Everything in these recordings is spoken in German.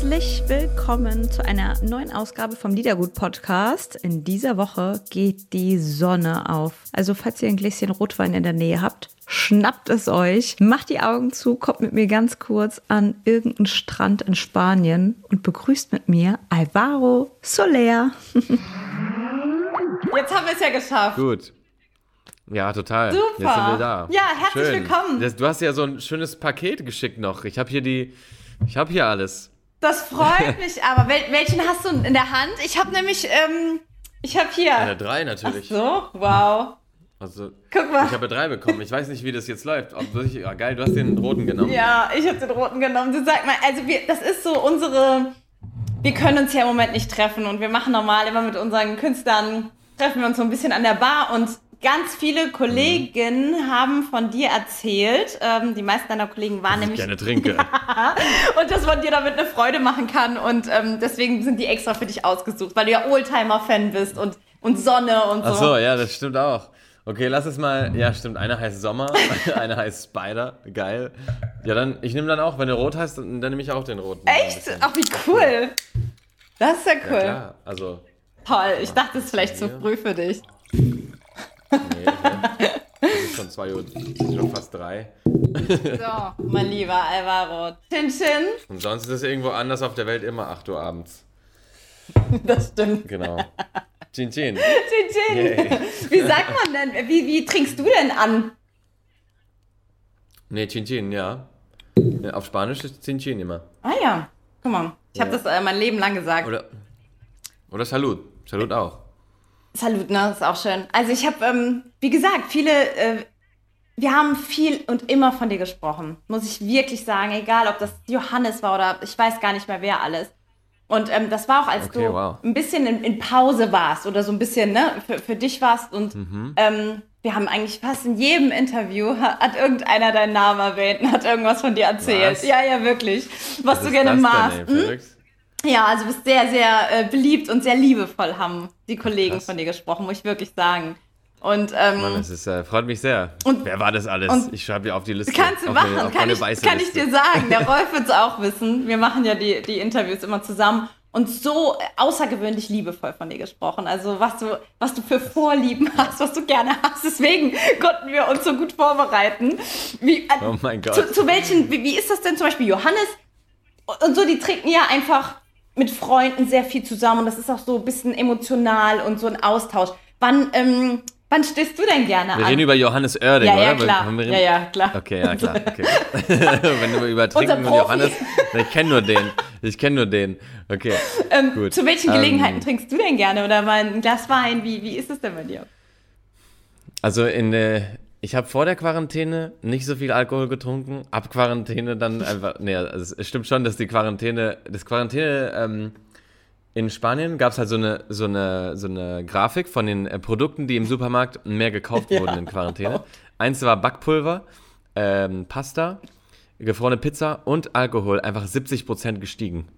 Herzlich willkommen zu einer neuen Ausgabe vom Liedergut-Podcast. In dieser Woche geht die Sonne auf. Also, falls ihr ein Gläschen Rotwein in der Nähe habt, schnappt es euch, macht die Augen zu, kommt mit mir ganz kurz an irgendeinen Strand in Spanien und begrüßt mit mir Alvaro Soler. Jetzt haben wir es ja geschafft. Gut. Ja, total. Super. Jetzt sind wir da. Ja, herzlich Schön. willkommen. Das, du hast ja so ein schönes Paket geschickt noch. Ich habe hier die, ich habe hier alles. Das freut mich aber. Wel welchen hast du in der Hand? Ich habe nämlich, ähm, ich habe hier. Eine drei natürlich. So, wow. Also, Guck mal. ich habe drei bekommen. Ich weiß nicht, wie das jetzt läuft. Ob wirklich, ja, geil, du hast den roten genommen. Ja, ich habe den roten genommen. Du sag mal, also wir, das ist so unsere. Wir können uns ja im Moment nicht treffen und wir machen normal immer mit unseren Künstlern, treffen wir uns so ein bisschen an der Bar und ganz viele Kollegen Mhm. haben von dir erzählt. Ähm, die meisten deiner Kollegen waren Ich nämlich. gerne trinke. und dass man dir damit eine Freude machen kann und ähm, deswegen sind die extra für dich ausgesucht, weil du ja Oldtimer-Fan bist und, und Sonne und so. Ach so, ja, das stimmt auch. Okay, lass es mal. Ja, stimmt. Eine heißt Sommer, eine heißt Spider. Geil. Ja, dann, ich nehme dann auch, wenn du rot hast, dann, dann nehme ich auch den roten. Echt? Ach, wie cool. Das ist ja Ja, cool. klar. Also, Toll. Ich dachte, es ist vielleicht zu Ja. früh für dich. Nee, das ist schon zwei Uhr, schon fast drei. So, mein lieber Alvaro. Chin Chin. Und sonst ist es irgendwo anders auf der Welt immer 8 Uhr abends. Das stimmt. Genau. Chin Chin. Chin Chin. Yay. Wie sagt man denn, wie, wie trinkst du denn an? Nee, Chin Chin, ja. Auf Spanisch ist Chin Chin immer. Ah ja, guck mal. Ich habe Ja. das äh, mein Leben lang gesagt. Oder, oder Salut. Salut auch. Salut, ne? Ist auch schön. Also ich habe, ähm, wie gesagt, viele, äh, wir haben viel und immer von dir gesprochen. Muss ich wirklich sagen. Egal, ob das Johannes war oder ich weiß gar nicht mehr, wer alles. Und ähm, das war auch, als Okay, du wow. ein bisschen in, in Pause warst oder so ein bisschen, ne, für, für dich warst. Und Mhm. ähm, wir haben eigentlich fast in jedem Interview hat, hat irgendeiner deinen Namen erwähnt und hat irgendwas von dir erzählt. Was? Ja, ja, wirklich. Was, Was du gerne magst. Denn, Hm? ey? Ja, also du bist sehr, sehr äh, beliebt und sehr liebevoll, haben die Kollegen Krass. von dir gesprochen, muss ich wirklich sagen. Und ähm, Mann, es ist, äh, freut mich sehr. Und- Wer war das alles? ich schreibe dir auf die Liste. kannst du machen, Meine, auf kann, ich, kann ich dir sagen. Der Rolf wird es auch wissen. Wir machen ja die, die Interviews immer zusammen und so außergewöhnlich liebevoll von dir gesprochen. Also was du, was du für Vorlieben hast, was du gerne hast. Deswegen konnten wir uns so gut vorbereiten. Wie, äh, Oh mein Gott. Zu, zu welchen, wie, wie ist das denn zum Beispiel Johannes und so, die trinken ja einfach mit Freunden sehr viel zusammen und das ist auch so ein bisschen emotional und so ein Austausch. Wann, ähm, wann stehst du denn gerne Wir an? reden über Johannes Oerding, ja, oder? ja, klar. Haben wir Ja, ja, klar. Okay, ja, klar. Okay. Wenn du über Trinken und. Johannes. Ich kenne nur den. Ich kenne nur den. Okay. Ähm, Gut. Zu welchen Gelegenheiten Ähm, trinkst du denn gerne? Oder mal ein Glas Wein? Wie, wie ist es denn bei dir? Also in äh, ich habe vor der Quarantäne nicht so viel Alkohol getrunken, ab Quarantäne dann einfach, nee, also es stimmt schon, dass die Quarantäne, das Quarantäne ähm, in Spanien gab es halt so eine, so, eine, so eine Grafik von den äh, Produkten, die im Supermarkt mehr gekauft wurden in Quarantäne. Eins war Backpulver, ähm, Pasta, gefrorene Pizza und Alkohol, einfach 70% gestiegen.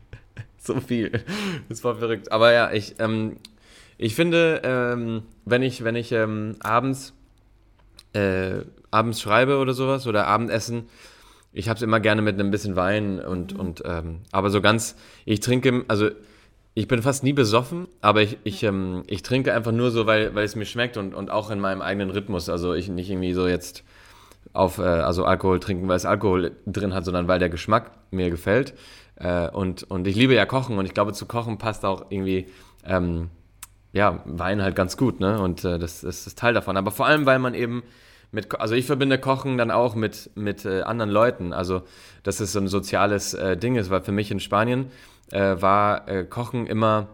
so viel. Das war verrückt. Aber ja, ich, ähm, ich finde, ähm, wenn ich, wenn ich ähm, abends, äh, abends schreibe oder sowas oder Abendessen, ich habe es immer gerne mit einem bisschen Wein und, und ähm, aber so ganz, ich trinke, also ich bin fast nie besoffen, aber ich, ich, ähm, ich trinke einfach nur so, weil, weil es mir schmeckt und, und auch in meinem eigenen Rhythmus. Also ich nicht irgendwie so jetzt auf, äh, also Alkohol trinken, weil es Alkohol drin hat, sondern weil der Geschmack mir gefällt. Äh, und, und ich liebe ja Kochen und ich glaube, zu Kochen passt auch irgendwie, ähm, ja, Wein halt ganz gut, ne? Und äh, das, das ist Teil davon. Aber vor allem, weil man eben mit, also ich verbinde Kochen dann auch mit, mit äh, anderen Leuten. Also, dass es so ein soziales äh, Ding ist, weil für mich in Spanien äh, war äh, Kochen immer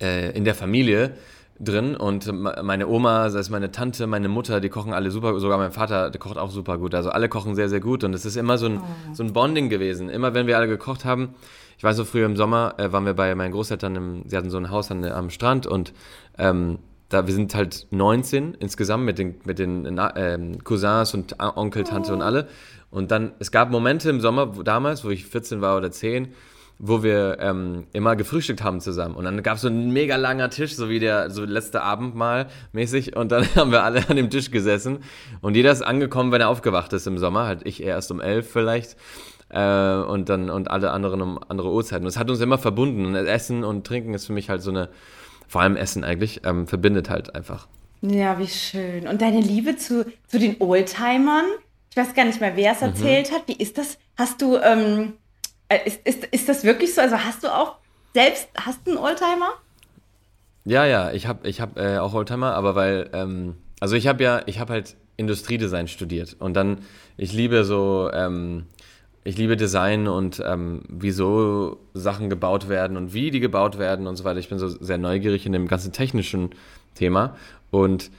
äh, in der Familie drin und me- meine Oma, sei es meine Tante, meine Mutter, die kochen alle super, sogar mein Vater, der kocht auch super gut. Also alle kochen sehr, sehr gut und es ist immer so ein, so ein Bonding gewesen. Immer wenn wir alle gekocht haben, ich weiß so früher im Sommer, äh, waren wir bei meinen Großeltern, im, sie hatten so ein Haus an, am Strand und ähm, da wir sind halt 19 insgesamt mit den, mit den ähm, Cousins und Onkel, Tante und alle. Und dann, es gab Momente im Sommer wo, damals, wo ich 14 war oder 10, wo wir ähm, immer gefrühstückt haben zusammen. Und dann gab es so ein mega langer Tisch, so wie der so letzte Abendmahl mäßig. Und dann haben wir alle an dem Tisch gesessen. Und jeder ist angekommen, wenn er aufgewacht ist im Sommer. Halt ich erst um elf vielleicht. Äh, und dann und alle anderen um andere Uhrzeiten. Und es hat uns immer verbunden. Und Essen und Trinken ist für mich halt so eine, vor allem Essen eigentlich, ähm, verbindet halt einfach. Ja, wie schön. Und deine Liebe zu, zu den Oldtimern? Ich weiß gar nicht mehr, wer es mhm. erzählt mhm. hat. Wie ist das? Hast du, ähm, äh, ist, ist, ist das wirklich so? Also hast du auch selbst, hast du einen Oldtimer? Ja, ja, ich habe ich hab, äh, auch Oldtimer, aber weil, ähm, also ich habe ja, ich habe halt Industriedesign studiert und dann, ich liebe so, ähm, ich liebe Design und ähm, wie so Sachen gebaut werden und wie die gebaut werden und so weiter. Ich bin so sehr neugierig in dem ganzen technischen Thema und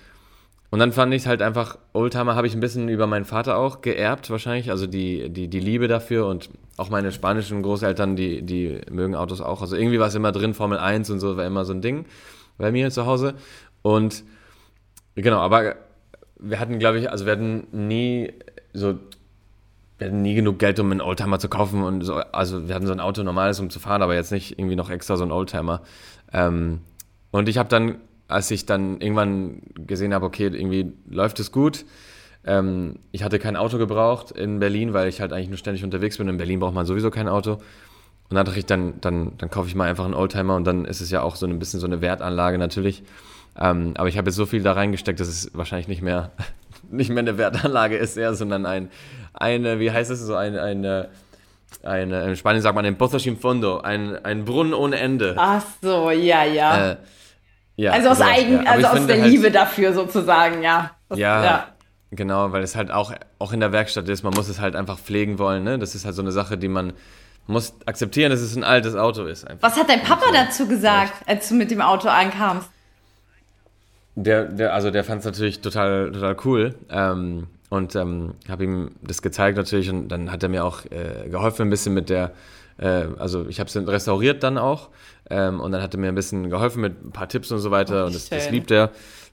und dann fand ich halt einfach, Oldtimer habe ich ein bisschen über meinen Vater auch geerbt wahrscheinlich, also die, die, die Liebe dafür und auch meine spanischen Großeltern, die, die mögen Autos auch. Also irgendwie war es immer drin, Formel 1 und so war immer so ein Ding bei mir zu Hause. Und genau, aber wir hatten, glaube ich, also wir hatten nie so, wir hatten nie genug Geld, um einen Oldtimer zu kaufen und so, also wir hatten so ein Auto normales, um zu fahren, aber jetzt nicht irgendwie noch extra so ein Oldtimer. Ähm, und ich habe dann als ich dann irgendwann gesehen habe, okay, irgendwie läuft es gut. Ähm, ich hatte kein Auto gebraucht in Berlin, weil ich halt eigentlich nur ständig unterwegs bin. In Berlin braucht man sowieso kein Auto. Und dann dachte ich, dann, dann, dann kaufe ich mal einfach einen Oldtimer und dann ist es ja auch so ein bisschen so eine Wertanlage natürlich. Ähm, aber ich habe jetzt so viel da reingesteckt, dass es wahrscheinlich nicht mehr, nicht mehr eine Wertanlage ist, eher, sondern ein, eine, wie heißt es, so eine, eine, eine in Spanien sagt man ein Pozo sin fondo, ein, ein Brunnen ohne Ende. Ach so, ja, ja. Äh, ja, also aus, Eigen, ja. also aus der halt, Liebe dafür sozusagen, ja. Das, ja, ja, genau, weil es halt auch, auch in der Werkstatt ist, man muss es halt einfach pflegen wollen. Ne? Das ist halt so eine Sache, die man muss akzeptieren, dass es ein altes Auto ist. Einfach. Was hat dein Papa dazu gesagt, als du mit dem Auto ankamst? Der, der, also der fand es natürlich total, total cool. Ähm, und ähm, habe ihm das gezeigt natürlich und dann hat er mir auch äh, geholfen ein bisschen mit der äh, also ich habe es restauriert dann auch ähm, und dann hat er mir ein bisschen geholfen mit ein paar Tipps und so weiter oh, und das, das, liebt er.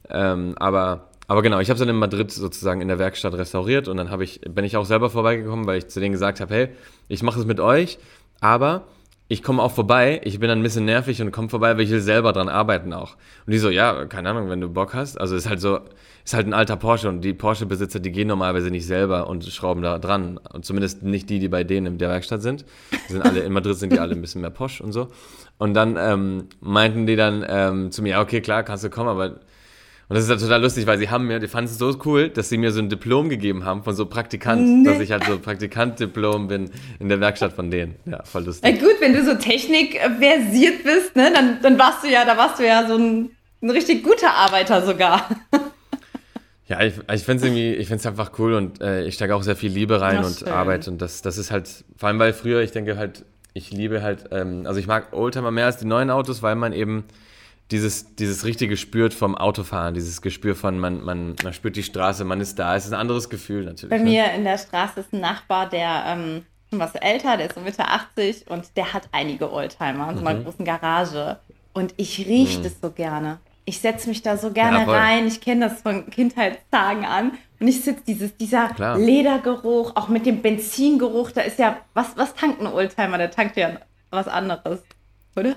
Ähm, aber, aber genau, ich habe es dann in Madrid sozusagen in der Werkstatt restauriert und dann ich, bin ich auch selber vorbeigekommen, weil ich zu denen gesagt habe, hey, ich mache es mit euch, aber ich komme auch vorbei, ich bin dann ein bisschen nervig und komme vorbei, weil ich will selber dran arbeiten auch. Und die so, ja, keine Ahnung, wenn du Bock hast. Also ist halt so, ist halt ein alter Porsche und die Porsche-Besitzer, die gehen normalerweise nicht selber und schrauben da dran. Und zumindest nicht die, die bei denen in der Werkstatt sind. Die sind alle, in Madrid sind die alle ein bisschen mehr Porsche und so. Und dann ähm, meinten die dann ähm, zu mir, ja, okay, klar, kannst du kommen, aber und das ist halt total lustig, weil sie haben mir, die fanden es so cool, dass sie mir so ein Diplom gegeben haben von so Praktikant, nee. dass ich halt so Praktikant-Diplom bin in der Werkstatt von denen. Ja, voll lustig. Ja, gut, wenn du so technikversiert bist, ne, dann, dann warst du ja, da warst du ja so ein, ein richtig guter Arbeiter sogar. Ja, ich, ich finde es irgendwie, ich finde einfach cool und äh, ich stecke auch sehr viel Liebe rein und. Arbeit und das, das ist halt, vor allem weil früher, ich denke halt, ich liebe halt, ähm, also ich mag Oldtimer mehr als die neuen Autos, weil man eben dieses, dieses richtige spürt vom Autofahren, dieses Gespür von, man, man, man spürt die Straße, man ist da. Es ist ein anderes Gefühl natürlich. Bei ne? mir in der Straße ist ein Nachbar, der ähm, schon was älter, der ist so Mitte 80 und der hat einige Oldtimer in so einer mhm. großen Garage. Und ich rieche mhm. das so gerne. Ich setze mich da so gerne ja, rein. Ich kenne das von Kindheitstagen an. Und ich sitze dieses, dieser Klar. Ledergeruch, auch mit dem Benzingeruch, da ist ja, was, was tankt ein Oldtimer? Der tankt ja was anderes, oder?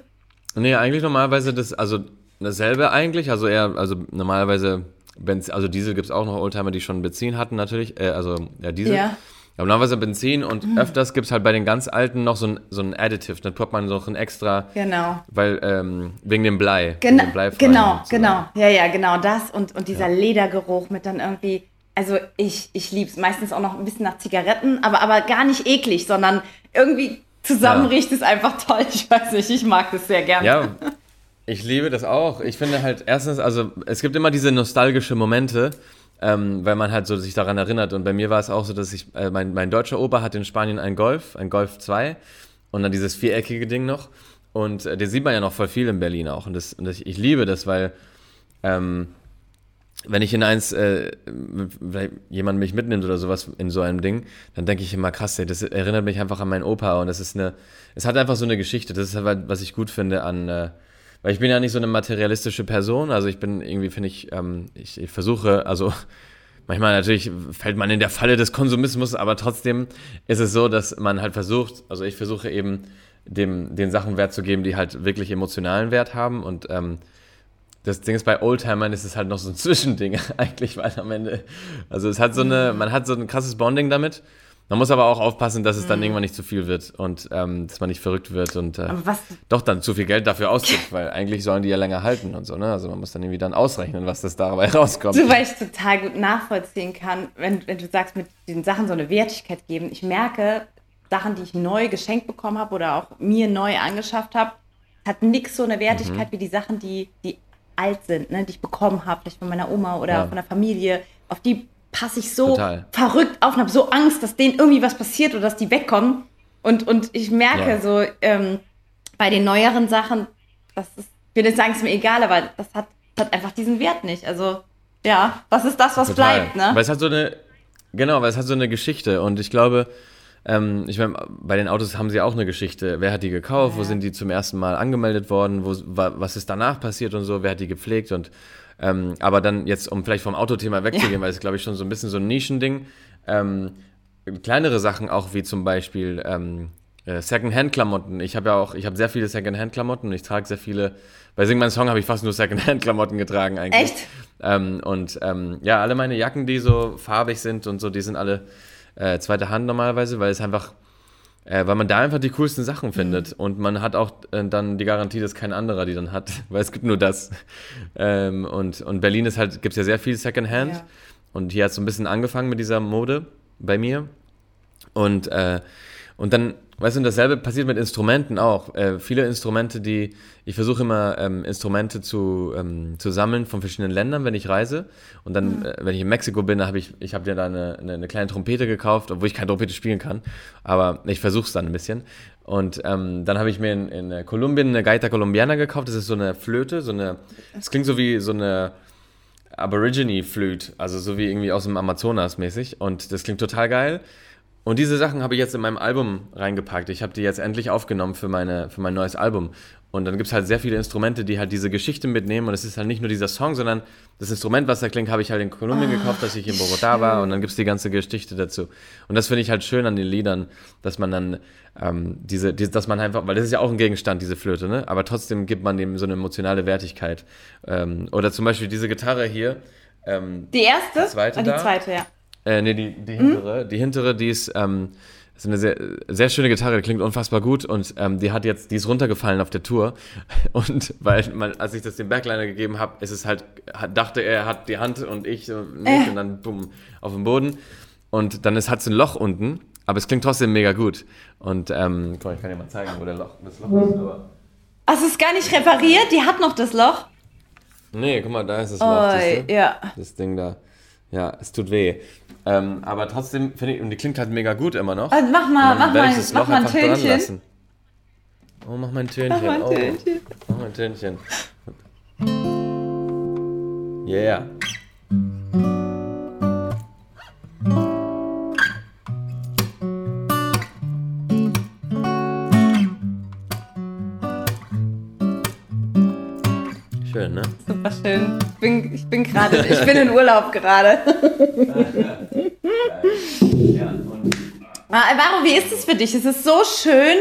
Nee, eigentlich normalerweise das, also dasselbe eigentlich, also eher, also normalerweise, Benzin, also Diesel gibt es auch noch Oldtimer, die schon Benzin hatten natürlich, äh, also ja, Diesel. Ja. Aber normalerweise Benzin und mhm. öfters gibt es halt bei den ganz alten noch so ein, so ein Additive. Dann packt man noch ein extra. Genau. Weil, ähm, wegen dem Blei. Gen dem genau, so. genau. Ja, ja, genau das. Und, und dieser ja. Ledergeruch mit dann irgendwie. Also ich, ich liebe es meistens auch noch ein bisschen nach Zigaretten, aber, aber gar nicht eklig, sondern irgendwie zusammen ja. riecht es einfach toll. Ich weiß nicht, ich mag das sehr gerne. Ja, ich liebe das auch. Ich finde halt erstens, also es gibt immer diese nostalgische Momente, ähm, weil man halt so sich daran erinnert. Und bei mir war es auch so, dass ich, äh, mein, mein deutscher Opa hat in Spanien einen Golf, ein Golf 2 und dann dieses viereckige Ding noch. Und äh, den sieht man ja noch voll viel in Berlin auch. Und, das, und das, ich liebe das, weil ähm, wenn ich in eins, äh, jemand mich mitnimmt oder sowas in so einem Ding, dann denke ich immer, krass, ey, das erinnert mich einfach an meinen Opa und das ist eine, es hat einfach so eine Geschichte. Das ist halt, was ich gut finde an, äh, weil ich bin ja nicht so eine materialistische Person. Also ich bin irgendwie, finde ich, ähm, ich, ich versuche, also manchmal natürlich fällt man in der Falle des Konsumismus, aber trotzdem ist es so, dass man halt versucht, also ich versuche eben dem, den Sachen Wert zu geben, die halt wirklich emotionalen Wert haben und ähm, das Ding ist, bei Oldtimern ist es halt noch so ein Zwischending eigentlich, weil am Ende, also es hat so eine, man hat so ein krasses Bonding damit. Man muss aber auch aufpassen, dass es dann irgendwann nicht zu viel wird und ähm, dass man nicht verrückt wird und äh, doch dann zu viel Geld dafür ausgibt, weil eigentlich sollen die ja länger halten und so, ne? Also man muss dann irgendwie dann ausrechnen, was das dabei rauskommt. so, weil ich total gut nachvollziehen kann, wenn, wenn du sagst, mit diesen Sachen so eine Wertigkeit geben. Ich merke, Sachen, die ich neu geschenkt bekommen habe oder auch mir neu angeschafft habe, hat nix so eine Mhm. Wertigkeit wie die Sachen, die, die alt sind, ne? die ich bekommen habe, vielleicht von meiner Oma oder Ja. von der Familie. Auf die passe ich so Total. verrückt auf und habe so Angst, dass denen irgendwie was passiert oder dass die wegkommen. Und, und ich merke Ja. so ähm, bei den neueren Sachen, das ist, ich will nicht sagen, es ist mir egal, aber das hat, hat einfach diesen Wert nicht. Also, ja, was ist das, was Total. bleibt, ne? Weil es hat so eine, genau, weil es hat so eine Geschichte und ich glaube, ähm, ich meine, bei den Autos haben sie auch eine Geschichte. Wer hat die gekauft? Wo sind die zum ersten Mal angemeldet worden? Wo, wa, was ist danach passiert und so? Wer hat die gepflegt? Und ähm, aber dann jetzt, um vielleicht vom Autothema wegzugehen, weil es glaube ich schon so ein bisschen so ein Nischending. Ähm, kleinere Sachen auch wie zum Beispiel ähm, äh, Secondhand-Klamotten. Ich habe ja auch, ich habe sehr viele Secondhand-Klamotten und ich trage sehr viele. Bei Sing mein Song habe ich fast nur Secondhand-Klamotten getragen eigentlich. Echt? Ähm, und ähm, ja, alle meine Jacken, die so farbig sind und so, die sind alle äh, zweite Hand normalerweise, weil es einfach, äh, weil man da einfach die coolsten Sachen findet. Und man hat auch äh, dann die Garantie, dass kein anderer die dann hat, weil es gibt nur das. Ähm, und, und Berlin ist halt, gibt es ja sehr viel Secondhand. Ja. Und hier hat es so ein bisschen angefangen mit dieser Mode bei mir. Und, äh, und dann, weißt du, und dasselbe passiert mit Instrumenten auch. Äh, viele Instrumente, die, ich versuche immer ähm, Instrumente zu, ähm, zu sammeln von verschiedenen Ländern, wenn ich reise. Und dann, äh, wenn ich in Mexiko bin, habe ich, ich habe dir da eine, eine, eine kleine Trompete gekauft, obwohl ich keine Trompete spielen kann. Aber ich versuche es dann ein bisschen. Und ähm, dann habe ich mir in, in äh, Kolumbien eine Gaita Colombiana gekauft. Das ist so eine Flöte, so eine, es klingt so wie so eine, Aborigine Flute, also so wie irgendwie aus dem Amazonas mäßig. Und das klingt total geil. Und diese Sachen habe ich jetzt in meinem Album reingepackt. Ich habe die jetzt endlich aufgenommen für, meine, für mein neues Album. Und dann gibt es halt sehr viele Instrumente, die halt diese Geschichte mitnehmen. Und es ist halt nicht nur dieser Song, sondern das Instrument, was da klingt, habe ich halt in Kolumbien gekauft, als ich in Bogotá war. Und dann gibt es die ganze Geschichte dazu. Und das finde ich halt schön an den Liedern, dass man dann ähm, diese, die, dass man einfach, weil das ist ja auch ein Gegenstand, diese Flöte, ne? Aber trotzdem gibt man dem so eine emotionale Wertigkeit. Ähm, oder zum Beispiel diese Gitarre hier. Ähm, Die erste? Die zweite Ah, die da? zweite, ja. Äh, nee, die, die hintere. Die hintere, die ist, ähm, ist eine sehr, sehr schöne Gitarre, die klingt unfassbar gut und ähm, die hat jetzt, die ist runtergefallen auf der Tour. Und weil man, als ich das dem Bergliner gegeben habe, ist es halt, hat, dachte er, er hat die Hand und ich so nicht und dann bumm, auf dem Boden. Und dann hat es ein Loch unten, aber es klingt trotzdem mega gut. Und ähm, guck mal, ich kann dir mal zeigen, wo der Loch, das Loch ist. Aber Ach, es ist gar nicht repariert, die hat noch das Loch. nee, guck mal, da ist das Loch. du? ja. Das Ding da. Ja, es tut weh. Ähm, aber trotzdem finde ich, und die klingt halt mega gut immer noch. Also mach mal, mach mal, mach mal ein Tönchen. Oh, mach mal ein Tönchen. Mach mal ein oh, Tönchen. Mach mal ein Tönchen. Yeah. Super schön. Ich bin, ich bin gerade, ich bin in Urlaub gerade. Ja, Ah, Alvaro, wie ist es für dich? Es ist so schön.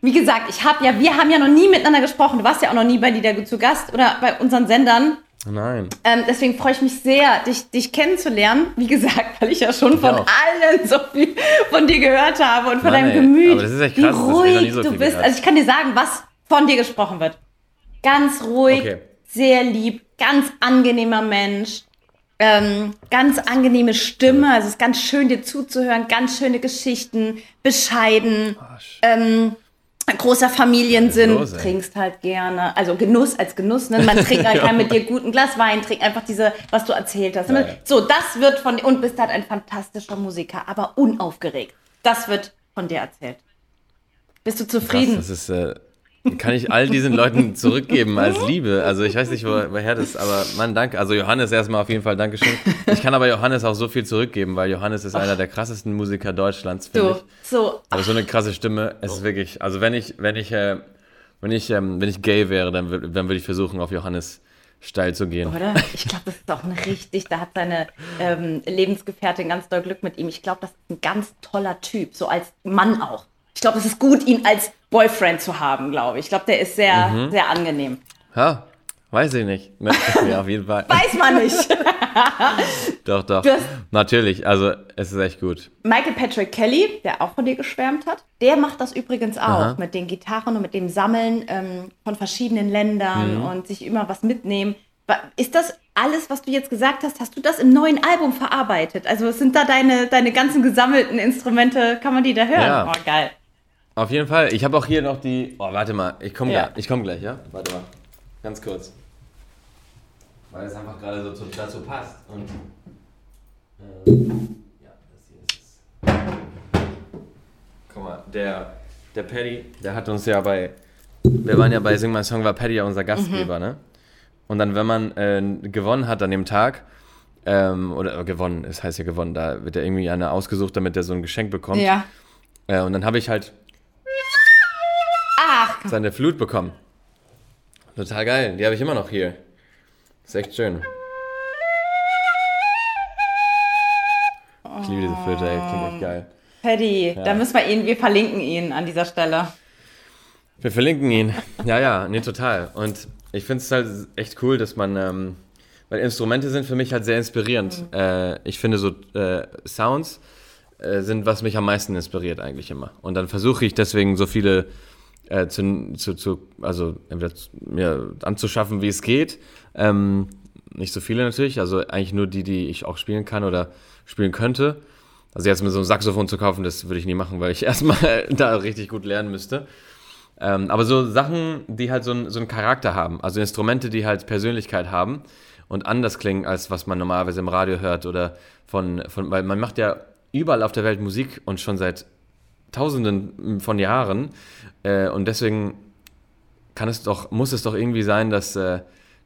Wie gesagt, ich habe ja, wir haben ja noch nie miteinander gesprochen. Du warst ja auch noch nie bei Lieder zu Gast oder bei unseren Sendern. Nein. Ähm, deswegen freue ich mich sehr, dich, dich kennenzulernen. Wie gesagt, weil ich ja schon von auch. allen so viel von dir gehört habe und von Mann, deinem ey, Gemüt. aber das ist echt wie krass, noch ruhig so du bist. gehört. Also ich kann dir sagen, was von dir gesprochen wird. Ganz ruhig, Okay. Sehr lieb, ganz angenehmer Mensch. Ähm, ganz angenehme Stimme, also es ist ganz schön dir zuzuhören, ganz schöne Geschichten, bescheiden, ähm, großer Familiensinn, los, trinkst halt gerne, also Genuss als Genuss, ne? man trinkt halt kann mit dir gut ein Glas Wein, trinkt einfach diese, was du erzählt hast. Ja, ja. So, das wird von und bist halt ein fantastischer Musiker, aber unaufgeregt. Das wird von dir erzählt. Bist du Krass, zufrieden? das ist, äh, kann ich all diesen Leuten zurückgeben als Liebe. Also ich weiß nicht, wo, woher das, aber Mann, danke. Also Johannes erstmal auf jeden Fall Dankeschön. Ich kann aber Johannes auch so viel zurückgeben, weil Johannes ist einer der krassesten Musiker Deutschlands, finde so, ich. so, Aber so eine krasse Stimme, es ist wirklich, also wenn ich, wenn ich, äh, wenn ich, ähm, wenn ich gay wäre, dann, dann würde ich versuchen, auf Johannes steil zu gehen. Oder? Ich glaube, das ist auch ein richtig, da hat seine ähm, Lebensgefährtin ganz doll Glück mit ihm. Ich glaube, das ist ein ganz toller Typ, so als Mann auch. Ich glaube, es ist gut, ihn als Boyfriend zu haben, glaube ich. Ich glaube, der ist sehr, Mhm. sehr angenehm. Ja, weiß ich nicht. ja, auf jeden Fall. Weiß man nicht. Doch, doch. Du hast- Natürlich, also es ist echt gut. Michael Patrick Kelly, der auch von dir geschwärmt hat, der macht das übrigens auch Aha. mit den Gitarren und mit dem Sammeln ähm, von verschiedenen Ländern Mhm. und sich immer was mitnehmen. Ist das alles, was du jetzt gesagt hast, hast du das im neuen Album verarbeitet? Also sind da deine, deine ganzen gesammelten Instrumente, kann man die da hören? Ja. Oh, geil. Auf jeden Fall. Ich habe auch hier noch die. Oh, warte mal. Ich komme Ja. Ich komme gleich, ja? Warte mal. Ganz kurz. Weil es einfach gerade so zu- dazu passt. Und. Äh, ja, das hier ist es. Guck mal, der, der Paddy, der hat uns ja bei. Wir waren ja bei Sing My Song, war Paddy ja unser Gastgeber, ne? Und dann, wenn man äh, gewonnen hat an dem Tag, ähm, oder äh, gewonnen, es heißt ja gewonnen, da wird ja irgendwie einer ausgesucht, damit er so ein Geschenk bekommt. Ja. Äh, und dann habe ich halt seine Flut bekommen. Total geil. Die habe ich immer noch hier. Ist echt schön. Ich liebe diese Flöte, ey. Klingt echt geil. Paddy, da müssen wir ihn, wir verlinken ihn an dieser Stelle. Wir verlinken ihn. Ja, ja, nee, total. Und ich finde es halt echt cool, dass man, ähm, weil Instrumente sind für mich halt sehr inspirierend. Äh, ich finde so äh, Sounds äh, sind, was mich am meisten inspiriert eigentlich immer. Und dann versuche ich deswegen so viele äh, zu, zu, zu, also entweder mir anzuschaffen, wie es geht. Ähm, nicht so viele natürlich, also eigentlich nur die, die ich auch spielen kann oder spielen könnte. Also jetzt mit so einem Saxophon zu kaufen, das würde ich nie machen, weil ich erstmal da richtig gut lernen müsste. Ähm, aber so Sachen, die halt so, ein, so einen Charakter haben, also Instrumente, die halt Persönlichkeit haben und anders klingen, als was man normalerweise im Radio hört oder von, von weil man macht ja überall auf der Welt Musik und schon seit Tausenden von Jahren äh, und deswegen kann es doch, muss es doch irgendwie sein, dass, äh,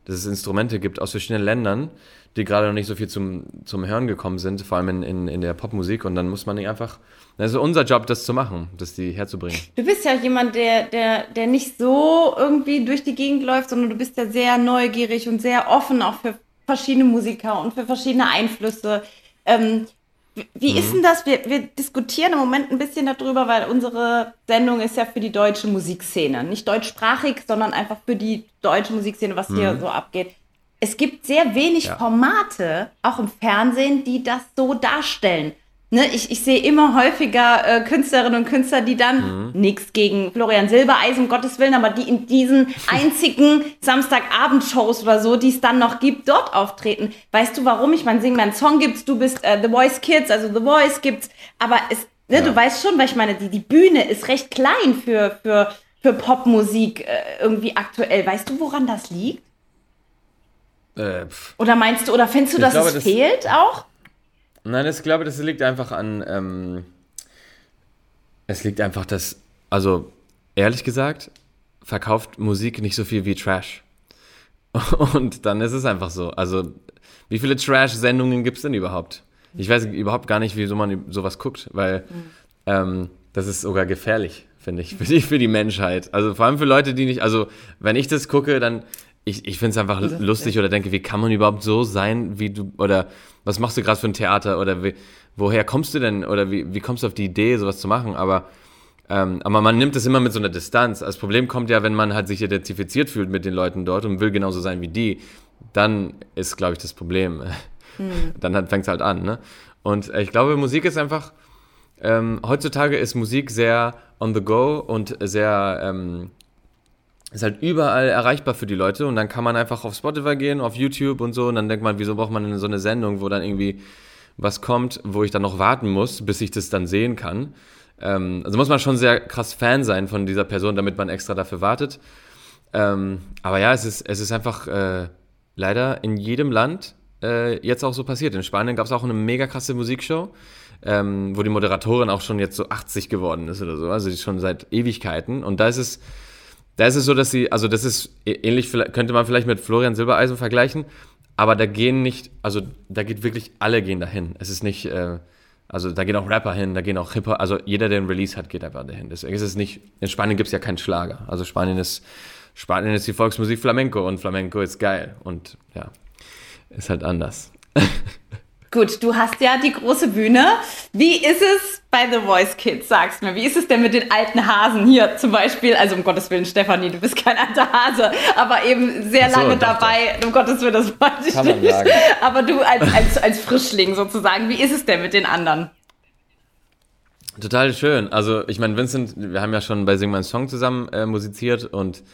dass es Instrumente gibt aus verschiedenen Ländern, die gerade noch nicht so viel zum, zum Hören gekommen sind, vor allem in, in, in der Popmusik und dann muss man einfach, dann ist unser Job, das zu machen, das die herzubringen. Du bist ja jemand, der, der, der nicht so irgendwie durch die Gegend läuft, sondern du bist ja sehr neugierig und sehr offen auch für verschiedene Musiker und für verschiedene Einflüsse. Ähm, wie- wie ist denn das? Wir, wir diskutieren im Moment ein bisschen darüber, weil unsere Sendung ist ja für die deutsche Musikszene. Nicht deutschsprachig, sondern einfach für die deutsche Musikszene, was hier so abgeht. Es gibt sehr wenig Ja. Formate, auch im Fernsehen, die das so darstellen. Ne, ich, ich sehe immer häufiger äh, Künstlerinnen und Künstler, die dann nichts gegen Florian Silbereisen, um Gottes Willen, aber die in diesen einzigen Samstagabendshows oder so, die es dann noch gibt, dort auftreten. Weißt du warum? Ich meine, Sing meinen Song gibt's, du bist äh, The Voice Kids, also The Voice gibt's, aber es, ne, Ja. du weißt schon, weil ich meine, die, die Bühne ist recht klein für, für, für Popmusik äh, irgendwie aktuell. Weißt du, woran das liegt? Äh. Oder meinst du, oder findest du, dass glaube, es das- fehlt auch? Nein, ich glaube, das liegt einfach an. Ähm, es liegt einfach, dass, also ehrlich gesagt, verkauft Musik nicht so viel wie Trash. Und dann ist es einfach so. Also, wie viele Trash-Sendungen gibt es denn überhaupt? Ich weiß überhaupt gar nicht, wieso man sowas guckt, weil ähm, das ist sogar gefährlich, finde ich, für die, für die Menschheit. Also vor allem für Leute, die nicht, also wenn ich das gucke, dann, ich, ich finde es einfach lustig oder denke, wie kann man überhaupt so sein, wie du, oder was machst du gerade für ein Theater oder wie, woher kommst du denn oder wie, wie kommst du auf die Idee, sowas zu machen, aber ähm, aber man nimmt es immer mit so einer Distanz. Das Problem kommt ja, wenn man halt sich identifiziert fühlt mit den Leuten dort und will genauso sein wie die, dann ist, glaube ich, das Problem. Dann fängt es halt an. Ne? Und äh, ich glaube, Musik ist einfach, ähm, heutzutage ist Musik sehr on the go und sehr, ähm, ist halt überall erreichbar für die Leute und dann kann man einfach auf Spotify gehen, auf YouTube und so und dann denkt man, wieso braucht man denn so eine Sendung, wo dann irgendwie was kommt, wo ich dann noch warten muss, bis ich das dann sehen kann. Ähm, also muss man schon sehr krass Fan sein von dieser Person, damit man extra dafür wartet. Ähm, aber ja, es ist, es ist einfach äh, leider in jedem Land äh, jetzt auch so passiert. In Spanien gab es auch eine mega krasse Musikshow, ähm, wo die Moderatorin auch schon jetzt so 80 geworden ist oder so, also die ist schon seit Ewigkeiten. Und da ist es, da ist es so, dass sie, also das ist ähnlich, könnte man vielleicht mit Florian Silbereisen vergleichen, aber da gehen nicht, also da geht wirklich alle gehen dahin. Es ist nicht, äh, Also da gehen auch Rapper hin, da gehen auch Hip-Hop, also jeder, der ein Release hat, geht einfach dahin. Deswegen ist es nicht, in Spanien gibt es ja keinen Schlager. Also Spanien ist, Spanien ist die Volksmusik Flamenco und Flamenco ist geil. Und ja, ist halt anders. Gut, du hast ja die große Bühne. Wie ist es bei The Voice Kids, sagst mir? Wie ist es denn mit den alten Hasen hier zum Beispiel? Also um Gottes Willen, Stefanie, du bist kein alter Hase, aber eben sehr so, lange dabei. Um Gottes Willen, das weiß ich nicht. sagen. Aber du als, als, als Frischling sozusagen, wie ist es denn mit den anderen? Total schön. Also ich meine, Vincent, wir haben ja schon bei Sing My Song zusammen äh, musiziert und,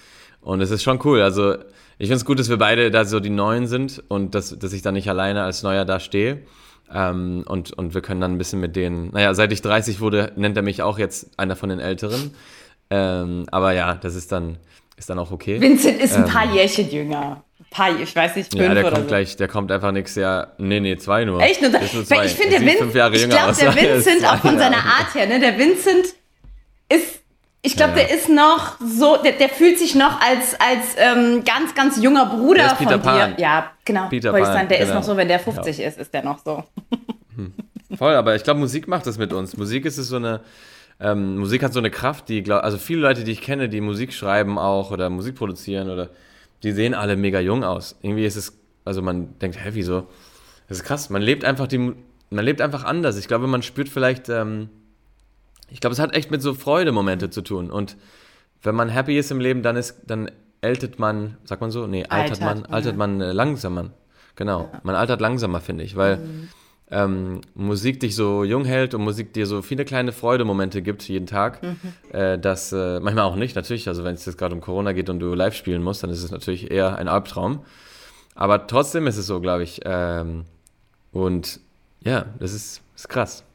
und es ist schon cool. Also ich finde es gut, dass wir beide da so die Neuen sind und dass, dass ich da nicht alleine als Neuer da stehe. Ähm, und, und wir können dann ein bisschen mit denen, naja, seit ich 30 wurde, nennt er mich auch jetzt einer von den Älteren. Ähm, aber ja, das ist dann, ist dann auch okay. Vincent ist ein paar Jährchen jünger. Ein paar, ich weiß nicht, fünf Ähm. ja, der kommt so. gleich, der kommt einfach nächstes Jahr. Nee, nee, zwei nur. Echt? Nur, nur zwei. ich finde, Er der Vincent, Jahre ich jünger glaube, aus. der Er Vincent, auch von seiner. Art her, ne, der Vincent ich glaube, Ja, ja. der ist noch so, der, der fühlt sich noch als, als ähm, ganz, ganz junger Bruder Der ist Peter von dir. Pan. Ja, genau. Peter wollte ich Pan, sagen, der ist genau. noch so, wenn der 50 ist, ist der noch so. Voll, aber ich glaube, Musik macht das mit uns. Musik ist es so eine, ähm, Musik hat so eine Kraft, die, glaub, also viele Leute, die ich kenne, die Musik schreiben auch oder Musik produzieren oder, die sehen alle mega jung aus. Irgendwie ist es, also man denkt, hä, wieso? Das ist krass. Man lebt einfach die, man lebt einfach anders. Ich glaube, man spürt vielleicht, ähm, ich glaube, es hat echt mit so Freudemomente zu tun. Und wenn man happy ist im Leben, dann ist, dann ältet man, sagt man so? Nee, altert, Altert, man, ja. altert man äh, langsamer. Genau. Man altert langsamer, finde ich, weil ähm, Musik dich so jung hält und Musik dir so viele kleine Freudemomente gibt jeden Tag. Äh, das äh, manchmal auch nicht, natürlich. Also wenn es jetzt gerade um Corona geht und du live spielen musst, dann ist es natürlich eher ein Albtraum. Aber trotzdem ist es so, glaube ich. Ähm, und ja, das ist, ist krass.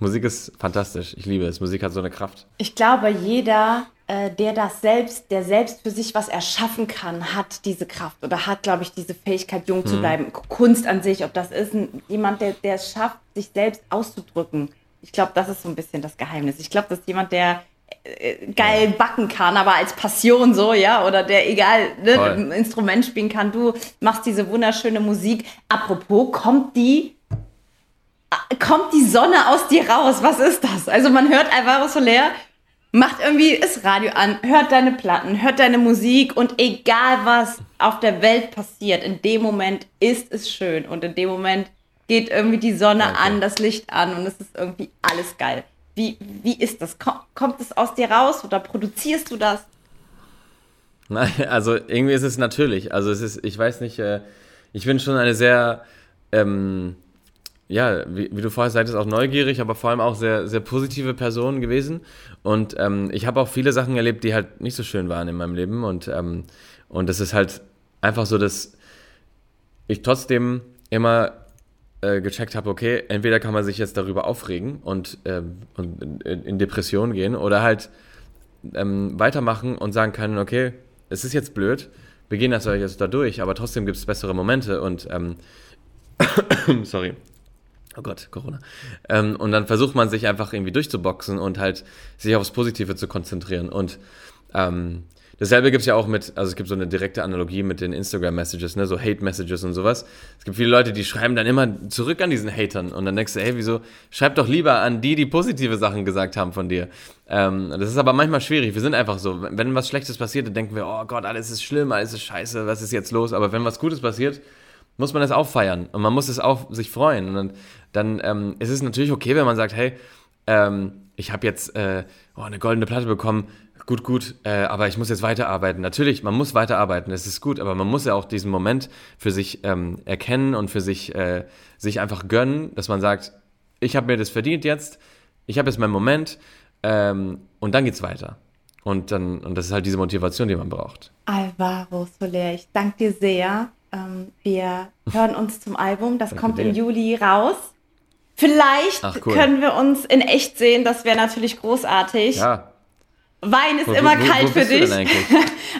Musik ist fantastisch. Ich liebe es. Musik hat so eine Kraft. Ich glaube, jeder, äh, der das selbst, der selbst für sich was erschaffen kann, hat diese Kraft oder hat, glaube ich, diese Fähigkeit, jung Mhm. zu bleiben. K- Kunst an sich, ob das ist ein, jemand, der, der es schafft, sich selbst auszudrücken. Ich glaube, das ist so ein bisschen das Geheimnis. Ich glaube, das ist jemand, der äh, geil backen kann, aber als Passion so, ja, oder der egal, ne, Instrument spielen kann. Du machst diese wunderschöne Musik. Apropos, kommt die kommt die Sonne aus dir raus? Was ist das? Also man hört Alvaro Soler, macht irgendwie das Radio an, hört deine Platten, hört deine Musik und egal was auf der Welt passiert, in dem Moment ist es schön und in dem Moment geht irgendwie die Sonne Danke. an, das Licht an und es ist irgendwie alles geil. Wie, wie ist das? Kom- Kommt es aus dir raus oder produzierst du das? Nein, also irgendwie ist es natürlich. Also es ist, ich weiß nicht, äh, ich bin schon eine sehr, ähm, ja, wie, wie du vorher sagtest, auch neugierig, aber vor allem auch sehr, sehr positive Person gewesen. Und ähm, ich habe auch viele Sachen erlebt, die halt nicht so schön waren in meinem Leben. Und, ähm, und es ist halt einfach so, dass ich trotzdem immer äh, gecheckt habe, okay, entweder kann man sich jetzt darüber aufregen und, ähm, und in, in Depression gehen oder halt ähm, weitermachen und sagen können, okay, es ist jetzt blöd, wir gehen das jetzt da durch, aber trotzdem gibt es bessere Momente und ähm, sorry. Oh Gott, Corona. Ähm, und dann versucht man sich einfach irgendwie durchzuboxen und halt sich aufs Positive zu konzentrieren. Und ähm, dasselbe gibt es ja auch mit, also es gibt so eine direkte Analogie mit den Instagram-Messages, ne, so Hate-Messages und sowas. Es gibt viele Leute, die schreiben dann immer zurück an diesen Hatern und dann denkst du, hey, wieso, schreib doch lieber an die, die positive Sachen gesagt haben von dir. Ähm, das ist aber manchmal schwierig. Wir sind einfach so, wenn wenn was Schlechtes passiert, dann denken wir, oh Gott, alles ist schlimm, alles ist scheiße, was ist jetzt los? Aber wenn was Gutes passiert, muss man es auch feiern und man muss es auch sich freuen. Und dann, ähm, ist es natürlich okay, wenn man sagt, hey, ähm, ich habe jetzt äh, oh, eine goldene Platte bekommen, gut, gut, äh, aber ich muss jetzt weiterarbeiten. Natürlich, man muss weiterarbeiten, das ist gut, aber man muss ja auch diesen Moment für sich ähm, erkennen und für sich, äh, sich einfach gönnen, dass man sagt, ich habe mir das verdient jetzt, ich habe jetzt meinen Moment ähm, und dann geht's weiter. Und dann, und das ist halt diese Motivation, die man braucht. Alvaro Soler, ich danke dir sehr. Ähm, wir hören uns zum Album. Das kommt im. Juli raus. Vielleicht Ach, cool. können wir uns in echt sehen. Das wäre natürlich großartig. Ja. Wein ist Wo- immer wo- kalt wo für dich.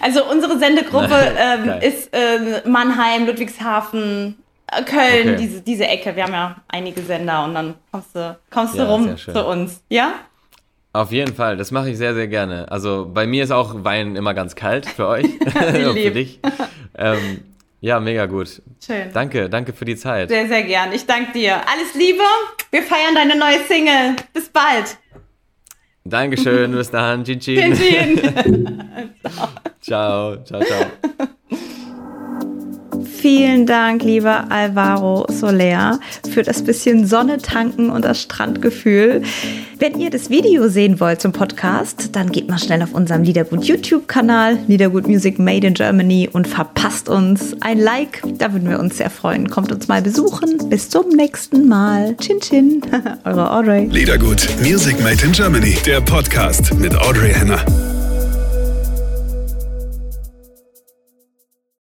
Also unsere Sendegruppe ähm, ist äh, Mannheim, Ludwigshafen, äh, Köln, Okay. diese, diese Ecke. Wir haben ja einige Sender und dann kommst du, kommst Ja, du rum zu uns. Ja? Auf jeden Fall, das mache ich sehr, sehr gerne. Also bei mir ist auch Wein immer ganz kalt für euch für dich. Ähm, Ja, mega gut. Schön. Danke, danke für die Zeit. Sehr, sehr gern. Ich danke dir. Alles Liebe. Wir feiern deine neue Single. Bis bald. Dankeschön, bis dann. Chin, Chin, chin. chin. Ciao, ciao, ciao. Vielen Dank, lieber Alvaro Soler, für das bisschen Sonne tanken und das Strandgefühl. Wenn ihr das Video sehen wollt zum Podcast, dann geht mal schnell auf unserem Liedergut YouTube-Kanal, Liedergut Music Made in Germany und verpasst uns ein Like. Da würden wir uns sehr freuen. Kommt uns mal besuchen. Bis zum nächsten Mal. Chin Chin. Eure Audrey. Liedergut, Music Made in Germany, der Podcast mit Audrey Henner.